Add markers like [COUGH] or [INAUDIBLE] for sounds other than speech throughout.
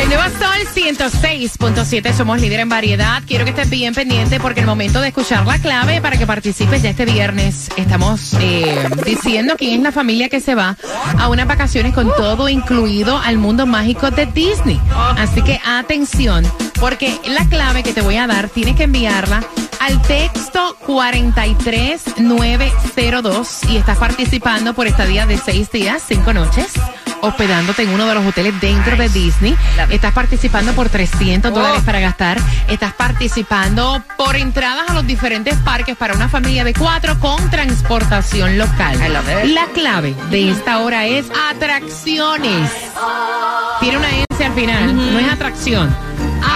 El nuevo Sol 106.7, somos líder en variedad. Quiero que estés bien pendiente porque el momento de escuchar la clave para que participes ya este viernes. Estamos eh, diciendo quién es la familia que se va a unas vacaciones con todo incluido al mundo mágico de Disney. Así que atención, porque la clave que te voy a dar tienes que enviarla al texto 43902 y estás participando por estadía de seis días, cinco noches hospedándote en uno de los hoteles dentro de Disney. Estás participando por 300 dólares para gastar. Estás participando por entradas a los diferentes parques para una familia de cuatro con transportación local. La clave de esta hora es atracciones. Tiene una S al final, no es atracción.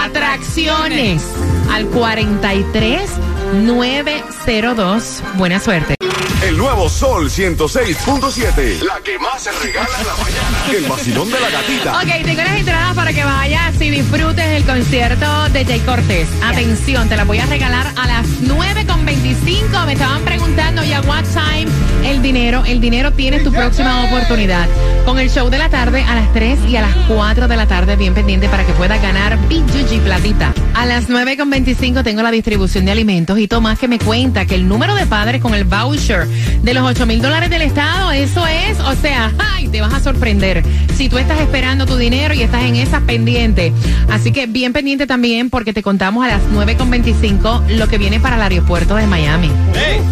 Atracciones al 43 902. Buena suerte. El nuevo Sol 106.7. La que más se regala en la mañana. El vacilón de la gatita. Ok, tengo las entradas para que vayas y disfrutes el concierto de Jay Cortés. Atención, te las voy a regalar a las 9.25. Me estaban preguntando ya what time el dinero. El dinero tienes tu próxima oportunidad. Con el show de la tarde a las 3 y a las 4 de la tarde, bien pendiente para que puedas ganar BGG Platita. A las 9.25 tengo la distribución de alimentos y Tomás que me cuenta que el número de padres con el voucher de los 8 mil dólares del Estado, eso es, o sea, ¡ay! Te vas a sorprender si tú estás esperando tu dinero y estás en esas pendientes. Así que bien pendiente también porque te contamos a las 9.25 lo que viene para el aeropuerto de Miami.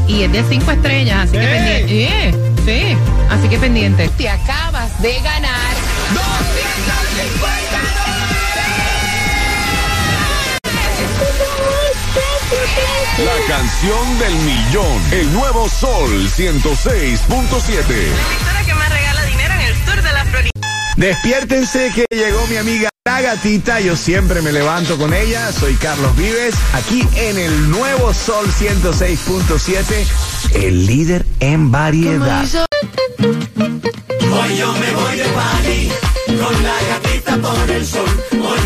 Y es de 5 estrellas, así que pendiente. Eh, sí, así que pendiente. Te acabas de ganar. La canción del millón. El nuevo Sol 106.7. emisora que más regala dinero en el sur de la Florida. Despiértense que llegó mi amiga la gatita. Yo siempre me levanto con ella. Soy Carlos Vives, aquí en el nuevo Sol 106.7, el líder en variedad. Hoy yo me voy de party con la gatita por el sol. Hoy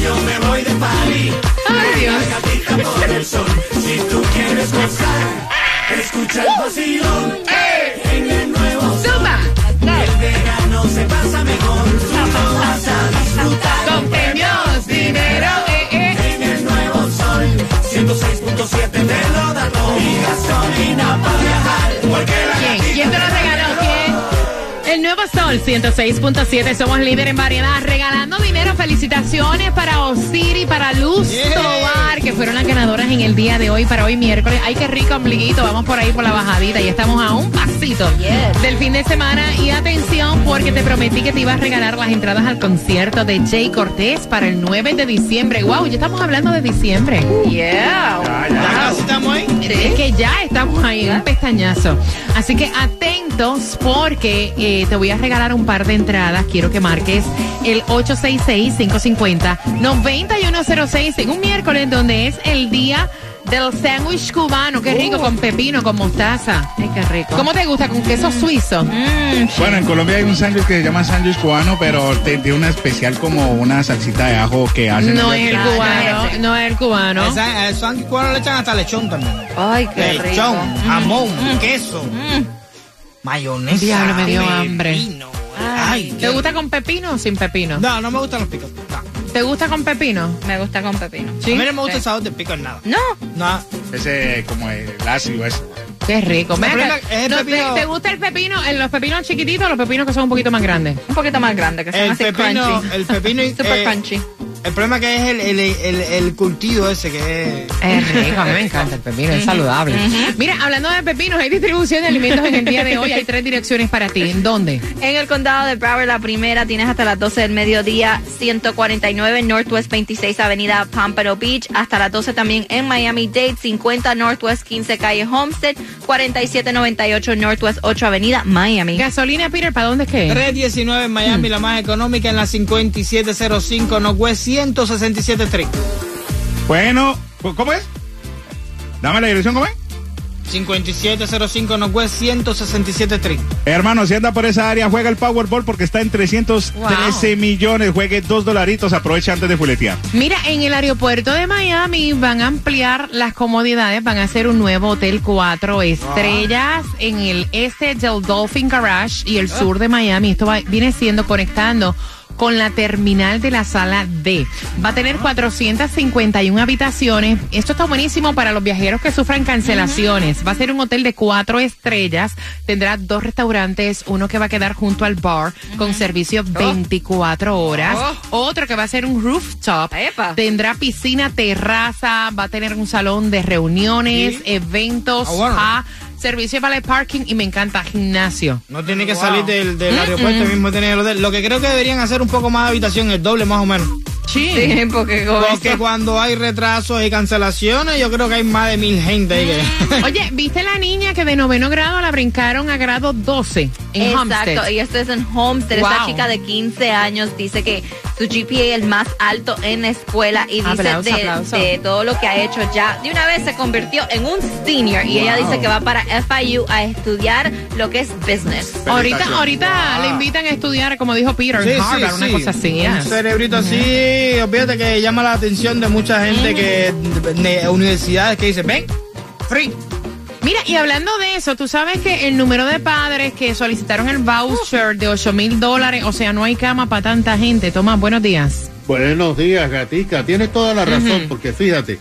Sol 106.7, somos líder en variedad, regalando dinero. Felicitaciones para Osiri, para Luz Tobar, que fueron las ganadoras en el día de hoy, para hoy miércoles. Ay, qué rico ombliguito, vamos por ahí por la bajadita y estamos a un pasito del fin de semana. Y atención, porque te prometí que te iba a regalar las entradas al concierto de Jay Cortés para el 9 de diciembre. Wow, ya estamos hablando de diciembre. Yeah. Es que ya estamos ahí, un pestañazo. Así que atentos porque eh, te voy a regalar un par de entradas. Quiero que marques el 866-550-9106 en un miércoles donde es el día del sándwich cubano. Qué rico, con pepino, con mostaza. Ay, qué rico. ¿Cómo te gusta? ¿Con queso suizo? Bueno, en Colombia hay un sándwich que se llama sándwich cubano, pero te- tiene una especial como una salsita de ajo que hacen. No es el cubano, no es el cubano. El sándwich cubano le echan hasta lechón también. Ay, qué rico. Lechón, jamón, queso, mayonesa. Diablo, me dio pepino. hambre. Ay, ¿Te qué- gusta con pepino o sin pepino? No, no me gustan los picos. No. ¿Te gusta con pepino? Me gusta con pepino. A mí no me gusta el sabor de pico en nada. No. No. Ese como el ácido es. Qué rico. Ven El acá. problema es el No, ¿te, pepino- te gusta el pepino, en los pepinos chiquititos o los pepinos que son un poquito más grandes? Un poquito más grande, que son El así pepino, crunchy. el pepino y- [LAUGHS] Super eh, crunchy. El problema que es el, el, el, el cultivo ese que es... Es rico, a mí me encanta el pepino, es saludable. Mira, hablando de pepinos, hay distribución de alimentos en el día de hoy. Hay tres direcciones para ti. ¿En dónde? En el condado de Broward, la primera, tienes hasta las 12 del mediodía, 149 Northwest 26 Avenida Pompano Beach, hasta las 12 también en Miami-Dade, 50 Northwest 15 Calle Homestead, 4798 Northwest 8 Avenida Miami. Gasolina, Peter, ¿para dónde es que? 319 en Miami, la más económica, en la 5705 Northwest 167 Street. Bueno, ¿cómo es? Dame la dirección, ¿cómo es? 5705 Northwest 167 Street. Hermano, si anda por esa área, juega el Powerball porque está en 313 Wow. millones. Juegue dos dolaritos, aprovecha antes de fuletear. Mira, en el aeropuerto de Miami van a ampliar las comodidades, van a hacer un nuevo hotel cuatro estrellas en el este del Dolphin Garage y el sur de Miami. Esto va- viene siendo conectando con la terminal de la sala D. Va a tener 451 habitaciones. Esto está buenísimo para los viajeros que sufran cancelaciones. Va a ser un hotel de cuatro estrellas. Tendrá dos restaurantes, uno que va a quedar junto al bar con servicio 24 horas. Otro que va a ser un rooftop. Tendrá piscina, terraza, va a tener un salón de reuniones, eventos, Ah, spa, servicio para el parking y me encanta gimnasio. No tiene que salir del, del aeropuerto, mismo tiene el hotel. Lo que creo que deberían hacer un poco más de habitación, el doble más o menos. Sí. Sí, porque Porque eso- cuando hay retrasos y cancelaciones, yo creo que hay más de mil gente ahí que... Oye, ¿viste la niña que de noveno grado la brincaron a grado 12 en Exacto, Homestead? y esto es en Homestead. Esta Wow. chica de 15 años dice que su GPA es el más alto en la escuela y dice Aplauso, de, aplauso. de todo lo que ha hecho ya. De una vez se convirtió en un senior y ella dice que va para FIU a estudiar lo que es business. Ahorita, ahorita le invitan a estudiar, como dijo Peter, en Harvard, una cosa así. Un yes. cerebrito así, olvídate que llama la atención de mucha gente que, de universidades que dicen, ven, free. Mira, y hablando de eso, tú sabes que el número de padres que solicitaron el voucher de 8 mil dólares, o sea, no hay cama para tanta gente. Tomás, buenos días. Buenos días, Gatica. Tienes toda la razón, porque fíjate,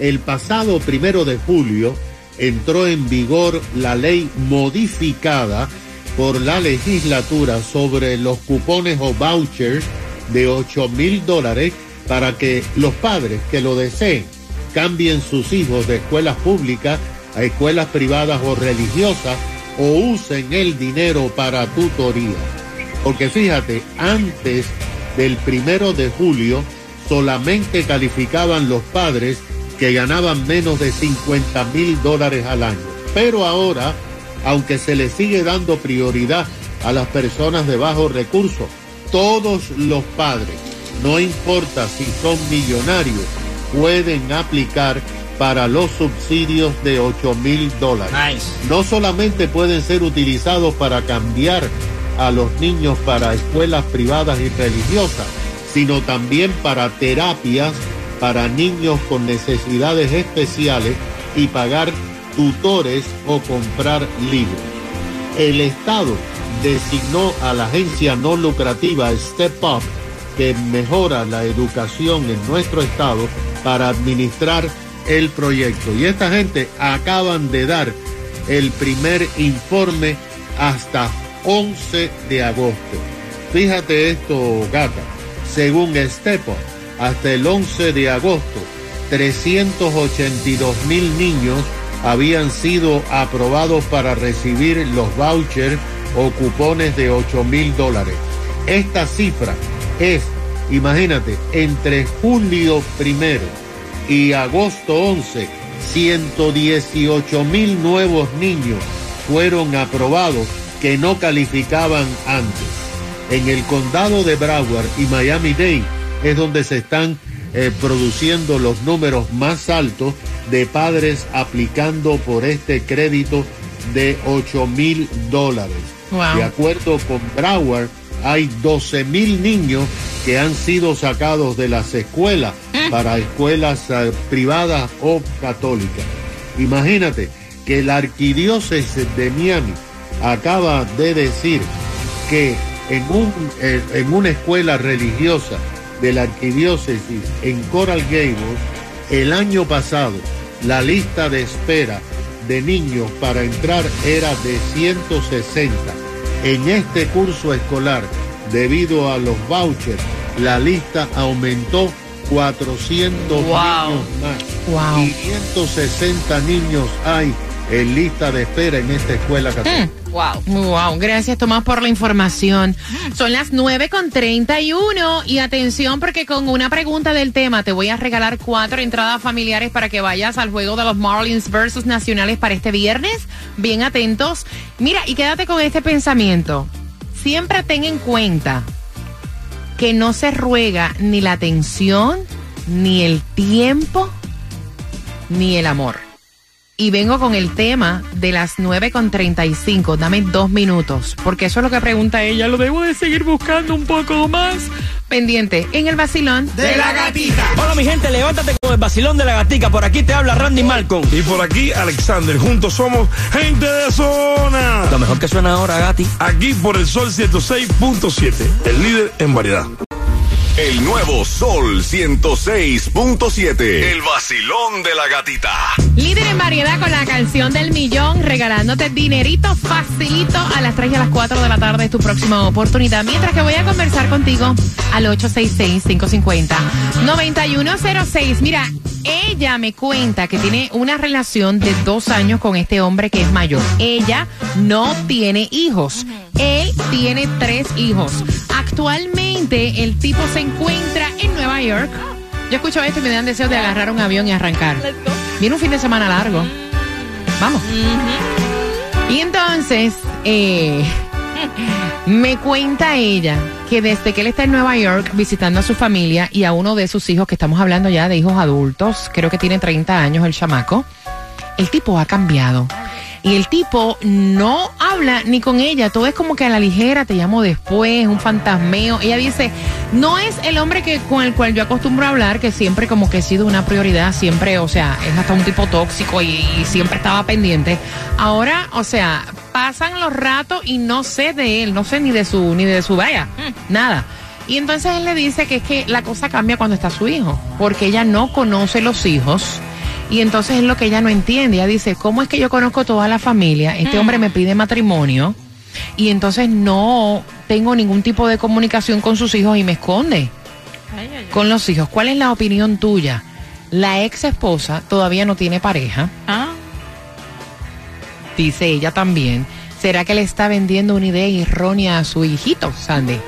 el pasado primero de julio entró en vigor la ley modificada por la legislatura sobre los cupones o vouchers de 8 mil dólares para que los padres que lo deseen cambien sus hijos de escuelas públicas a escuelas privadas o religiosas o usen el dinero para tutoría. Porque fíjate, antes del primero de julio solamente calificaban los padres que ganaban menos de 50 mil dólares al año. Pero ahora, aunque se le sigue dando prioridad a las personas de bajos recursos, todos los padres, no importa si son millonarios, pueden aplicar para los subsidios de 8 mil dólares Nice. no solamente pueden ser utilizados para cambiar a los niños para escuelas privadas y religiosas, sino también para terapias para niños con necesidades especiales y pagar tutores o comprar libros. El Estado designó a la agencia no lucrativa Step Up, que mejora la educación en nuestro estado, para administrar el proyecto. Y esta gente acaban de dar el primer informe hasta 11 de agosto. Fíjate esto, gata. Según Step Up, hasta el 11 de agosto, 382 mil niños habían sido aprobados para recibir los vouchers o cupones de 8 mil dólares. Esta cifra es, imagínate, entre julio primero y agosto 11, 118 mil nuevos niños fueron aprobados que no calificaban antes. En el condado de Broward y Miami-Dade es donde se están eh, produciendo los números más altos de padres aplicando por este crédito de 8 mil dólares. Wow. De acuerdo con Broward, hay 12 mil niños que han sido sacados de las escuelas para escuelas eh, privadas o católicas. Imagínate que la arquidiócesis de Miami acaba de decir que en, un, eh, en una escuela religiosa de la arquidiócesis en Coral Gables, el año pasado la lista de espera de niños para entrar era de 160. En este curso escolar, debido a los vouchers, la lista aumentó 400 Wow. niños más. Wow. 560 niños hay en lista de espera en esta escuela católica. Wow. Wow, gracias Tomás por la información. Son las 9 con 31 y atención porque con una pregunta del tema te voy a regalar cuatro entradas familiares para que vayas al juego de los Marlins versus Nacionales para este viernes. Bien atentos. Mira, y quédate con este pensamiento. Siempre ten en cuenta que no se ruega ni la atención, ni el tiempo, ni el amor. Y vengo con el tema de las 9 con 35. Dame dos minutos, porque eso es lo que pregunta ella. ¿Lo debo de seguir buscando un poco más? Pendiente en el vacilón. De la gatita. Hola mi gente, levántate con el vacilón de la gatica. Por aquí te habla Randy Malcolm. Y por aquí, Alexander. Juntos somos gente de zona. Lo mejor que suena ahora, Gati. Aquí por el Sol 106.7, el líder en variedad. El nuevo Sol 106.7. El vacilón de la gatita. Líder en variedad con la canción del millón, regalándote dinerito facilito a las 3 y a las 4 de la tarde es tu próxima oportunidad. Mientras que voy a conversar contigo al 866-550-9106. Mira, ella me cuenta que tiene una relación de dos años con este hombre que es mayor. Ella no tiene hijos. Él tiene tres hijos. Actualmente el tipo se encuentra en Nueva York. Yo escucho esto y me dan deseos de agarrar un avión y arrancar. Viene un fin de semana largo. Vamos. Y entonces, eh, me cuenta ella que desde que él está en Nueva York visitando a su familia y a uno de sus hijos, que estamos hablando ya de hijos adultos, creo que tiene 30 años el chamaco, el tipo ha cambiado. Y el tipo no habla ni con ella, todo es como que a la ligera, te llamo después, un fantasmeo. Ella dice, no es el hombre que con el cual yo acostumbro a hablar, que siempre como que ha sido una prioridad, siempre, o sea, es hasta un tipo tóxico y, y siempre estaba pendiente. Ahora, o sea, pasan los ratos y no sé de él, no sé ni de su, ni de su vaya, nada. Y entonces él le dice que es que la cosa cambia cuando está su hijo, porque ella no conoce los hijos. Y entonces es lo que ella no entiende. Ella dice, ¿cómo es que yo conozco toda la familia? Este hombre me pide matrimonio y entonces no tengo ningún tipo de comunicación con sus hijos y me esconde con los hijos. ¿Cuál es la opinión tuya? La ex esposa todavía no tiene pareja, Ah. dice ella también. ¿Será que le está vendiendo una idea errónea a su hijito, Sandy?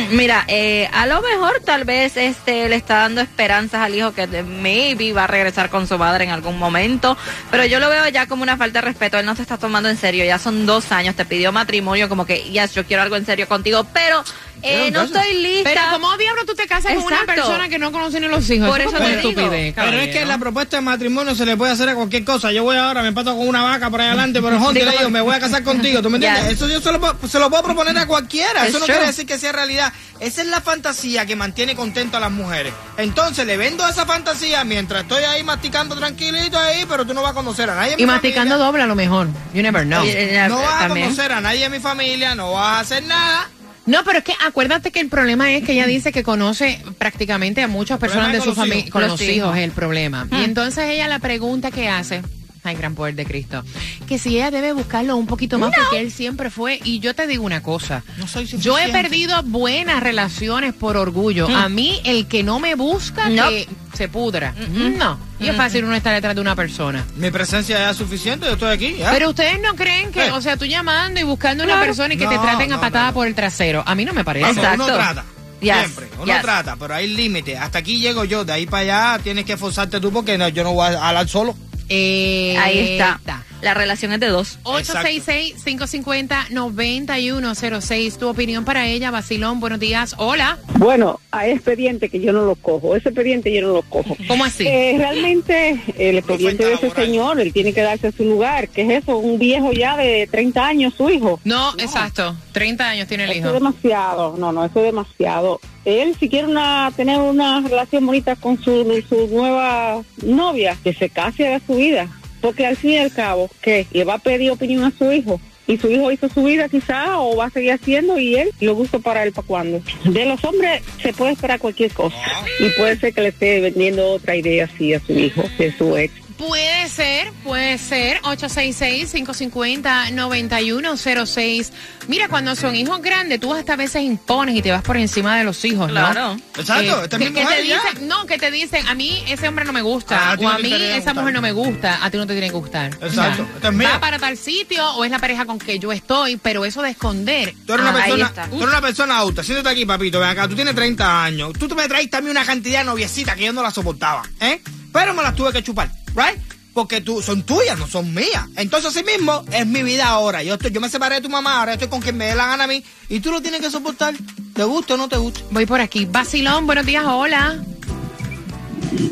[CLEARS THROAT] Mira, eh, a lo mejor tal vez este le está dando esperanzas al hijo que de- maybe va a regresar con su madre en algún momento, pero yo lo veo ya como una falta de respeto, él no se está tomando en serio, ya son dos años, te pidió matrimonio, como que, yes, yo quiero algo en serio contigo, pero eh, no estoy lista. Pero ¿cómo diablo tú te casas con una persona que no conoce ni los hijos? Por es eso una te digo. estupidez, Pero es que la propuesta de matrimonio se le puede hacer a cualquier cosa. Yo voy ahora, me empato con una vaca por ahí adelante, pero Honda, le digo, me voy a casar contigo. ¿Tú me [LAUGHS] entiendes? Eso yo se lo, puedo- se lo puedo proponer a cualquiera. It's Eso no true. quiere decir que sea realidad. Esa es la fantasía que mantiene contento a las mujeres. Entonces le vendo esa fantasía mientras estoy ahí masticando tranquilito ahí, pero tú no vas a conocer a nadie. Y masticando familia. doble a lo mejor. You never know. Eh, No vas a conocer a nadie de mi familia, no vas a hacer nada. No, pero es que acuérdate que el problema es que ella dice que conoce prácticamente a muchas personas de su familia, con Los hijos. es el problema. Y entonces ella la pregunta que hace, ay, gran poder de Cristo, que si ella debe buscarlo un poquito más porque él siempre fue, y yo te digo una cosa, No soy yo he perdido buenas relaciones por orgullo. A mí, el que no me busca, No. que se pudra. No, y es fácil uno estar detrás de una persona. Mi presencia es suficiente, yo estoy aquí. ya. Pero ustedes no creen que, Eh. o sea, tú llamando y buscando una Claro. persona y que te No, traten a no, patada no, no. por el trasero. A mí no me parece. Vamos, Exacto. uno trata. Yes, Siempre, uno yes. trata, pero hay límites. Hasta aquí llego yo, de ahí para allá tienes que esforzarte tú porque no, yo no voy a hablar solo. Eh, Ahí está. está. La relación es de dos. 866-550-9106. Tu opinión para ella, Basilón. Buenos días. Hola. Bueno, hay expedientes que yo no los cojo. Ese expediente yo no lo cojo. ¿Cómo así? Eh, realmente el expediente de ese laboral. señor, él tiene que darse su lugar. ¿Qué es eso? Un viejo ya de 30 años, su hijo. no, exacto. 30 años tiene el Eso es hijo. demasiado. No, no, eso es demasiado. Él si quiere una, tener una relación bonita con su, su nueva novia, que se case a su vida. Porque al fin y al cabo, ¿qué? ¿Le va a pedir opinión a su hijo? Y su hijo hizo su vida quizá o va a seguir haciendo y él lo gusto para él para cuando. De los hombres se puede esperar cualquier cosa y puede ser que le esté vendiendo otra idea así a su hijo, de su ex. Puede ser, puede ser. 866-550-9106. Mira, cuando son hijos grandes, tú hasta a veces impones y te vas por encima de los hijos, ¿no? Claro. Exacto, Eh, que, es mi que te dicen, no, que te dicen, a mí ese hombre no me gusta, Ah, o a te mí esa gustar. mujer no me gusta, a ti no te tiene que gustar. Exacto, O sea, es. Va para tal sitio o es la pareja con que yo estoy, pero eso de esconder. Tú eres, una ah, ahí persona, está. tú eres una persona adulta. Siéntate aquí, papito. Ven acá. Tú tienes 30 años. Tú me traes también una cantidad de noviecitas que yo no las soportaba. ¿eh? Pero me las tuve que chupar. ¿Right? Porque tú, son tuyas, no son mías. Entonces, así mismo, es mi vida ahora. Yo, estoy, yo me separé de tu mamá, ahora estoy con quien me dé la gana a mí. Y tú lo tienes que soportar. ¿Te gusta o no te gusta? Voy por aquí. Basilón, buenos días, hola.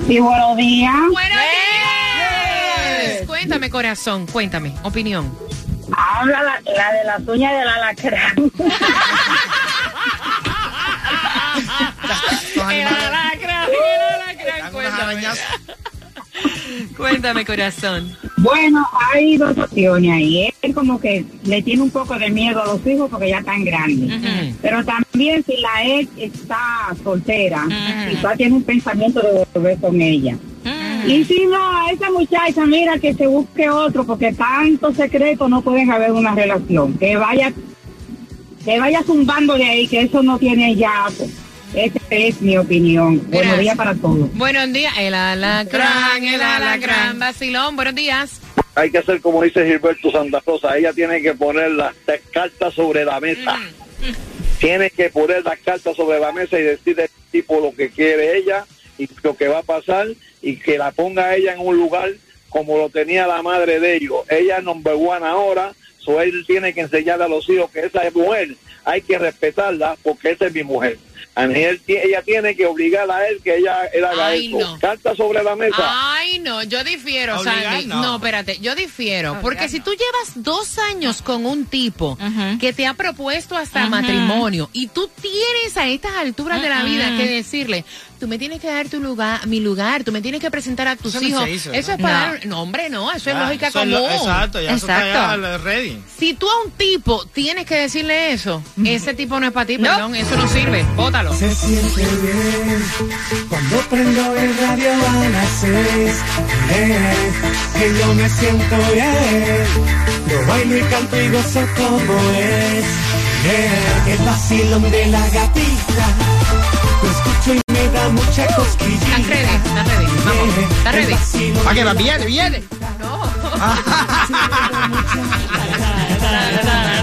Sí, buenos días. Buenos días. Cuéntame, corazón, cuéntame, opinión. Habla la, la de las uñas del alacrán. El alacrán, el alacrán, cuéntame. [LAUGHS] Cuéntame, corazón. Bueno, hay dos opciones ahí. Él como que le tiene un poco de miedo a los hijos porque ya están grandes. Pero también si la ex está soltera, quizás tiene un pensamiento de volver con ella. Y si no, a esa muchacha, mira, que se busque otro, porque tanto secreto no pueden haber una relación. Que vaya, que vaya zumbando de ahí, que eso no tiene ya. Esa es mi opinión. Buenos días para todos. Buenos días, el alacrán, el alacrán. Basilón, buenos días. hay que hacer como dice Gilberto Santa Rosa, ella tiene que poner las las cartas sobre la mesa. Tiene que poner las cartas sobre la mesa y decirle al tipo lo que quiere ella y lo que va a pasar y que la ponga ella en un lugar como lo tenía la madre de ellos. Ella es number one ahora, so él tiene que enseñarle a los hijos que esa es mujer, hay que respetarla porque esa es mi mujer. A mí él ella tiene que obligar a él que ella él haga Ay, eso. no. Cartas sobre la mesa. Ay, no, yo difiero, Sandy. no. No. espérate, yo difiero. Porque si tú llevas dos años con un tipo que te ha propuesto hasta matrimonio y tú tienes a estas alturas de la vida que decirle, tú me tienes que dar tu lugar, mi lugar, tú me tienes que presentar a tus Eso hijos. se hizo, eso ¿no? es para No. No, hombre, no, eso es Ya, lógica eso es común. lo- exacto, ya eso está ya ready. Si tú a un tipo tienes que decirle eso, ese tipo no es para ti, perdón, eso no sirve. Bótalo. Se siente bien cuando prendo el radio a las seis. Eh, que yo me siento bien. Yo bailo y canto y gozo como es. Eh, el vacilón de la gatita. Mucha cosquilla. ¿Estás ready? ¿Estás ready? Vamos, ¿estás ready? ¿Para qué? ¿Va? Viene, viene. El [LAUGHS]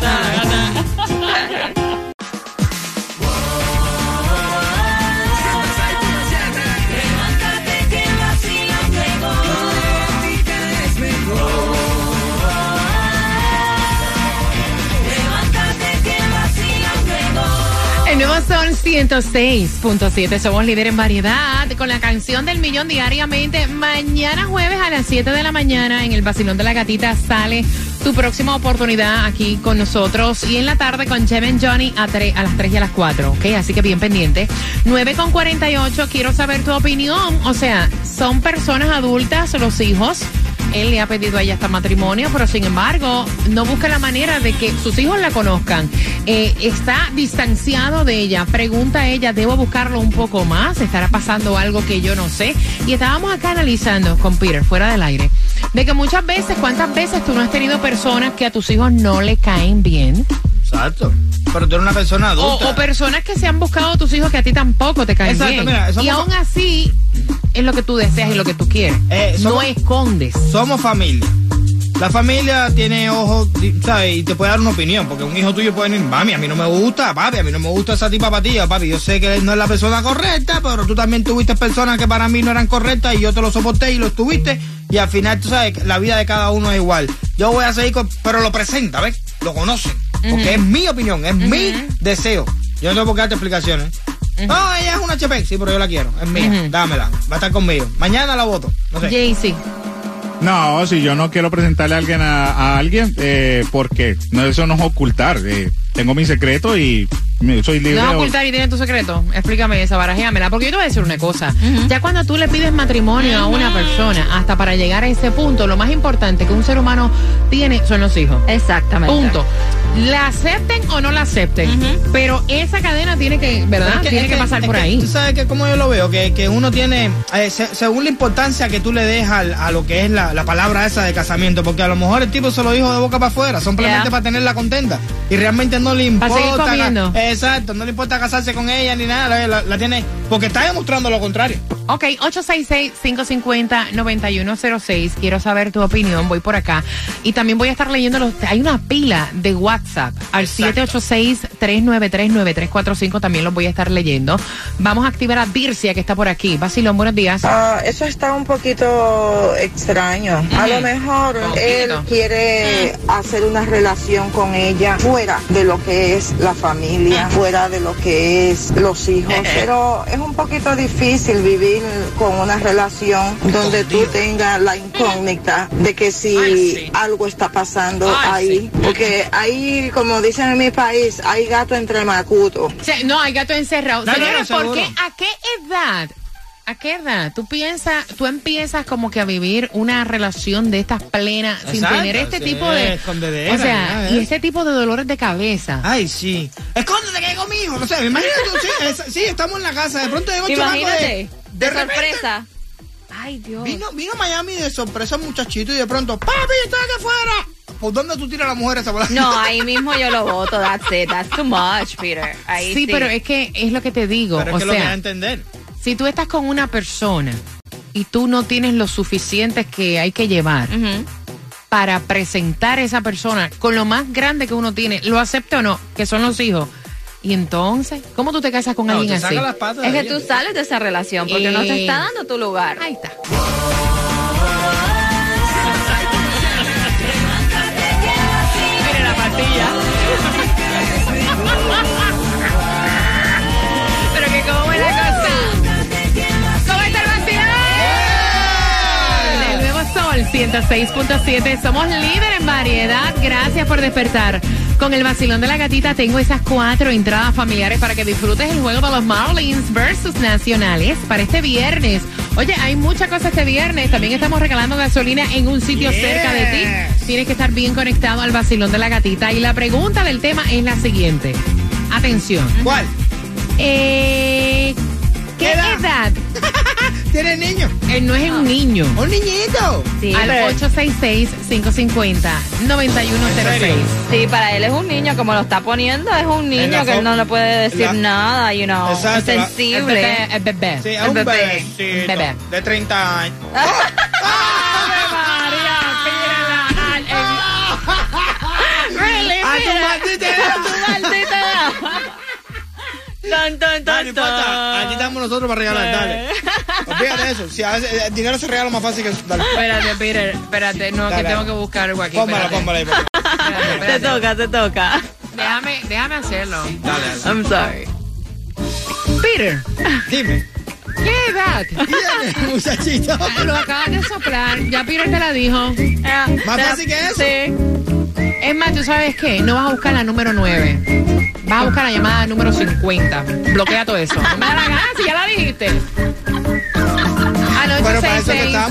106.7. Somos líder en variedad con la canción del millón diariamente. Mañana jueves a las 7 de la mañana en el Basilón de la Gatita sale tu próxima oportunidad aquí con nosotros. Y en la tarde con Jeven Johnny a, a las 3 y a las 4. ¿Ok? Así que bien pendiente. 9 con 48. Quiero saber tu opinión. O sea, ¿son personas adultas los hijos? Él le ha pedido a ella hasta matrimonio, pero sin embargo, no busca la manera de que sus hijos la conozcan. Eh, está distanciado de ella. Pregunta a ella, ¿debo buscarlo un poco más? ¿Estará pasando algo que yo no sé? Y estábamos acá analizando con Peter, fuera del aire, de que muchas veces, ¿cuántas veces tú no has tenido personas que a tus hijos no le caen bien? Exacto. Pero tú eres una persona adulta. o personas que se han buscado a tus hijos que a ti tampoco te caen Exacto, bien. mira, y aún así, es lo que tú deseas y lo que tú quieres. Eh, no escondes. Somos familia. La familia tiene ojos, ¿sabes? Y te puede dar una opinión, porque un hijo tuyo puede decir, mami, a mí no me gusta, papi, a mí no me gusta esa tipa para ti, papi, yo sé que no es la persona correcta, pero tú también tuviste personas que para mí no eran correctas y yo te lo soporté y lo estuviste, y al final, tú sabes, la vida de cada uno es igual. Yo voy a seguir con, pero lo presenta, ¿ves? Lo conocen, porque es mi opinión, es mi deseo. Yo no tengo por qué darte explicaciones. No, ella es una HP, sí, pero yo la quiero, es mía, dámela, va a estar conmigo. Mañana la voto, no sé. Jaycee. No, si yo no quiero presentarle a alguien a, a alguien, eh, porque no, eso no es ocultar. eh, tengo mi secreto y Soy libre. ¿No vas a o- ocultar y tienes tu secreto? Explícame esa, barajéamela. Porque yo te voy a decir una cosa. Ya cuando tú le pides matrimonio a una persona, hasta para llegar a ese punto, lo más importante que un ser humano tiene son los hijos. Exactamente. Punto. La acepten o no la acepten. Pero esa cadena tiene que, ¿verdad? Es que- tiene es que, pasar es por que ahí. Tú sabes que como yo lo veo, que, que uno tiene, eh, se- según la importancia que tú le dejas al- a, lo que es la, la palabra esa de casamiento, porque a lo mejor el tipo se lo dijo de boca para afuera, simplemente Yeah. para tenerla contenta. Y realmente no le Para seguir importa. comiendo. Exacto, no le importa casarse con ella ni nada, la, la- tiene, porque está demostrando lo contrario. Ok, 866-550-9106. Quiero saber tu opinión. Voy por acá. Y también voy a estar leyendo los. Hay una pila de WhatsApp al 786-393-9345. También los voy a estar leyendo. Vamos a activar a Dircia, que está por aquí. Basilón, buenos días. Ah, eso está un poquito extraño. A lo mejor Poquito. él quiere hacer una relación con ella fuera de lo que es la familia, fuera de lo que es los hijos. [LAUGHS] Pero es un poquito difícil vivir con una relación donde tú tengas la incógnita de que si algo está pasando ahí. Porque ahí, como dicen en mi país, hay gato entre macutos. Sí, no, hay gato encerrado. Señores, ¿por qué? ¿A qué edad? ¿A qué edad? Tú piensas, tú empiezas como que a vivir una relación de estas plenas sin tener este sí, tipo de. O sea, y este tipo de dolores de cabeza. Ay, sí. Escóndete que hay conmigo. No sé, imagínate tú, sí, es- sí, estamos en la casa. De pronto llegó un chamaco Imagínate, de, de repente sorpresa. Ay, Dios. Vino, vino a Miami de sorpresa un muchachito y de pronto, papi, estoy aquí afuera. ¿Por dónde tú tiras a la mujer esa bola? No, ahí [LAUGHS] mismo yo lo voto. That's it. That's too much, Peter. Ahí sí, sí, pero es que es lo que te digo. Pero es o que lo que da a sea, entender. si tú estás con una persona y tú no tienes lo suficiente que hay que llevar para presentar a esa persona con lo más grande que uno tiene, lo acepte o no, que son los hijos. Y entonces, ¿cómo tú te casas con No, alguien te así? saca las patas Es que tú sales de esa relación porque no te Eh. está dando tu lugar. Ahí está. Mire la pastilla. [LAUGHS] Pero que cómo es la cosa. ¿Cómo está el vacilón? El nuevo Sol 106.7. Somos líder en variedad. Gracias por despertar. Con el vacilón de la gatita tengo esas cuatro entradas familiares para que disfrutes el juego de los Marlins versus Nacionales para este viernes. Oye, hay mucha cosa este viernes. También estamos regalando gasolina en un sitio Yes. cerca de ti. Tienes que estar bien conectado al vacilón de la gatita. Y la pregunta del tema es la siguiente. Atención. ¿Cuál? Eh, ¿Qué ¿Qué edad? edad? [LAUGHS] ¿Tiene niño? Él no es un niño. ¡Un niñito! Sí, Al pero- 866-550-9106. Sí, para él es un niño, como lo está poniendo, es un niño la que él no le puede decir la- nada, you know. Exacto, es la- El sensible. bebé, el bebé. Sí, es el un bebé. Bebé. de 30 años. [LAUGHS] ¡Ave María! Pídela al- el- ¡A tu maldita edad! Tu maldita edad. Tan, tan, Dale, tan, pata, tan. aquí estamos nosotros para regalar, dale. De eso. Si el dinero se regala más fácil que dale. Espérate, Peter, espérate, no, Dale, que tengo que buscar algo aquí. Póngala, espérate. póngala ahí. [LAUGHS] Te toca, te toca. Déjame, déjame hacerlo. Dale, dale. I'm sorry. Peter, Dime. ¿qué edad? ¿Quién es, [LAUGHS] muchachito? Lo acabas de soplar, ya Peter te la dijo. ¿Más fácil que eso? Sí. Es más, ¿tú sabes qué? No vas a buscar la número 9. Vas a buscar la llamada número 50. Bloquea todo eso. No me da la gana si ya la dijiste.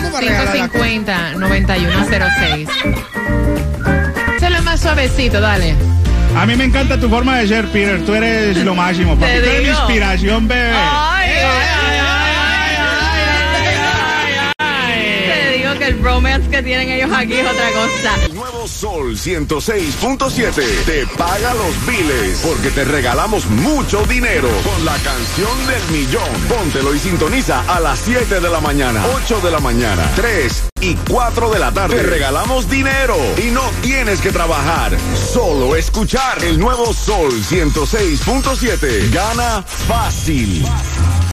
Que estamos, para regalar la 866-550-9106. Se lo más suavecito, dale. A mí me encanta tu forma de ser, Peter. Tú eres lo máximo. Papi, Te tú eres mi digo. inspiración, bebé. Ay, ay, ay, Te digo que el bromance que tienen ellos aquí es otra cosa. Sol 106.7 te paga los biles porque te regalamos mucho dinero con la canción del millón. Póntelo y sintoniza a las 7 de la mañana, 8 de la mañana, 3 y 4 de la tarde. Te regalamos dinero y no tienes que trabajar, solo escuchar el nuevo Sol 106.7. Gana fácil.